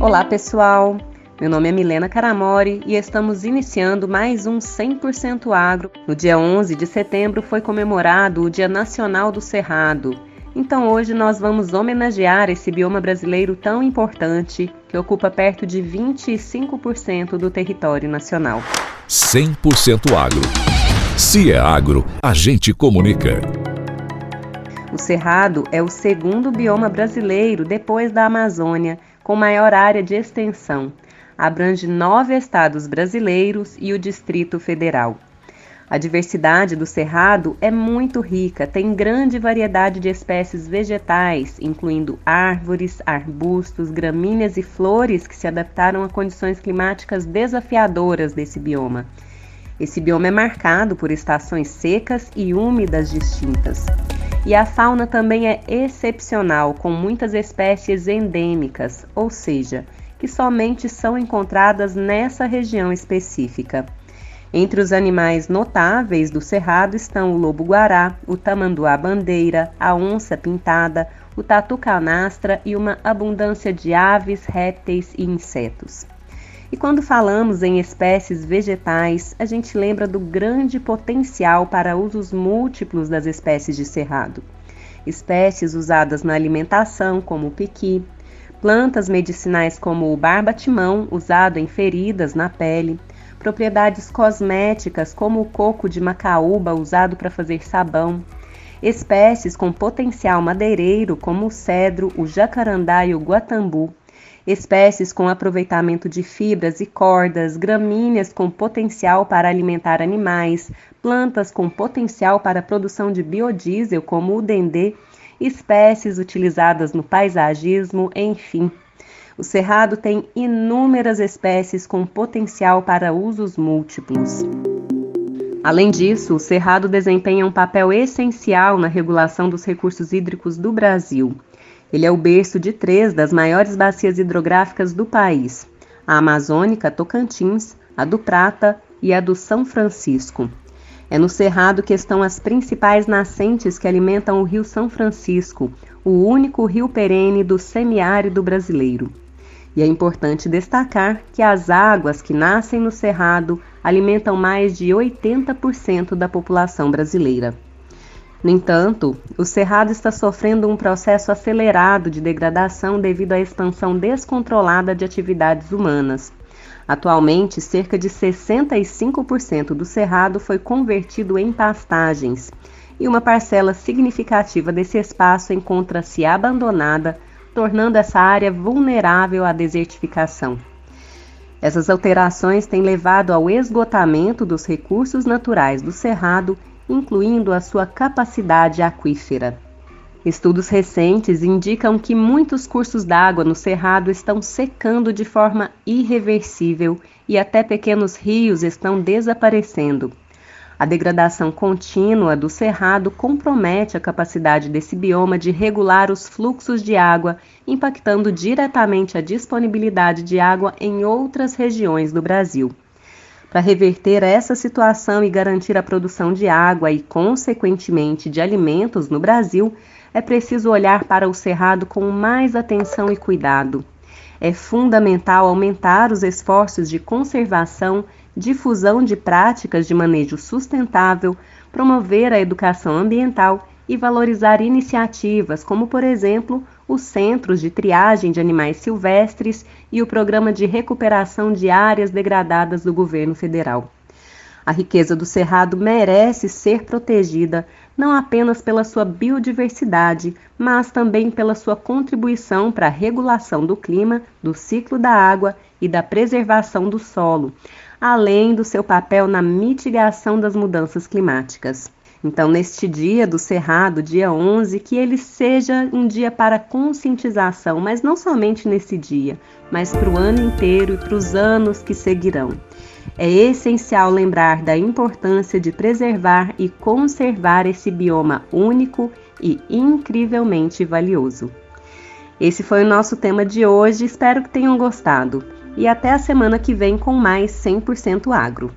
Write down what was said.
Olá, pessoal! Meu nome é Milena Caramori e estamos iniciando mais um 100% Agro. No dia 11 de setembro foi comemorado o Dia Nacional do Cerrado. Então hoje nós vamos homenagear esse bioma brasileiro tão importante que ocupa perto de 25% do território nacional. 100% Agro. Se é agro, a gente comunica. O Cerrado é o segundo bioma brasileiro depois da Amazônia com maior área de extensão. Abrange nove estados brasileiros e o Distrito Federal. A diversidade do cerrado é muito rica, tem grande variedade de espécies vegetais, incluindo árvores, arbustos, gramíneas e flores que se adaptaram a condições climáticas desafiadoras desse bioma. Esse bioma é marcado por estações secas e úmidas distintas. E a fauna também é excepcional, com muitas espécies endêmicas, ou seja, que somente são encontradas nessa região específica. Entre os animais notáveis do cerrado estão o lobo-guará, o tamanduá-bandeira, a onça-pintada, o tatu-canastra e uma abundância de aves, répteis e insetos. E quando falamos em espécies vegetais, a gente lembra do grande potencial para usos múltiplos das espécies de cerrado. Espécies usadas na alimentação, como o piqui, plantas medicinais como o barbatimão, usado em feridas na pele, propriedades cosméticas como o coco de macaúba, usado para fazer sabão, espécies com potencial madeireiro como o cedro, o jacarandá e o guatambu, espécies com aproveitamento de fibras e cordas, gramíneas com potencial para alimentar animais, plantas com potencial para a produção de biodiesel, como o dendê, espécies utilizadas no paisagismo, enfim. O cerrado tem inúmeras espécies com potencial para usos múltiplos. Além disso, o cerrado desempenha um papel essencial na regulação dos recursos hídricos do Brasil. Ele é o berço de três das maiores bacias hidrográficas do país: a Amazônica Tocantins, a do Prata e a do São Francisco. É no Cerrado que estão as principais nascentes que alimentam o Rio São Francisco, o único rio perene do semiárido brasileiro. E é importante destacar que as águas que nascem no Cerrado alimentam mais de 80% da população brasileira. No entanto, o Cerrado está sofrendo um processo acelerado de degradação devido à expansão descontrolada de atividades humanas. Atualmente, cerca de 65% do cerrado foi convertido em pastagens, e uma parcela significativa desse espaço encontra-se abandonada, tornando essa área vulnerável à desertificação. Essas alterações têm levado ao esgotamento dos recursos naturais do cerrado incluindo a sua capacidade aquífera. Estudos recentes indicam que muitos cursos d'água no Cerrado estão secando de forma irreversível e até pequenos rios estão desaparecendo. A degradação contínua do cerrado compromete a capacidade desse bioma de regular os fluxos de água, impactando diretamente a disponibilidade de água em outras regiões do Brasil. Para reverter essa situação e garantir a produção de água e, consequentemente, de alimentos no Brasil, é preciso olhar para o cerrado com mais atenção e cuidado. É fundamental aumentar os esforços de conservação, difusão de práticas de manejo sustentável, promover a educação ambiental e valorizar iniciativas como, por exemplo, os centros de triagem de animais silvestres e o programa de recuperação de áreas degradadas do governo federal. A riqueza do Cerrado merece ser protegida não apenas pela sua biodiversidade, mas também pela sua contribuição para a regulação do clima, do ciclo da água e da preservação do solo, além do seu papel na mitigação das mudanças climáticas. Então, neste dia do Cerrado, dia 11, que ele seja um dia para conscientização, mas não somente nesse dia, mas para o ano inteiro e para os anos que seguirão. É essencial lembrar da importância de preservar e conservar esse bioma único e incrivelmente valioso. Esse foi o nosso tema de hoje, espero que tenham gostado. E até a semana que vem com mais 100% agro.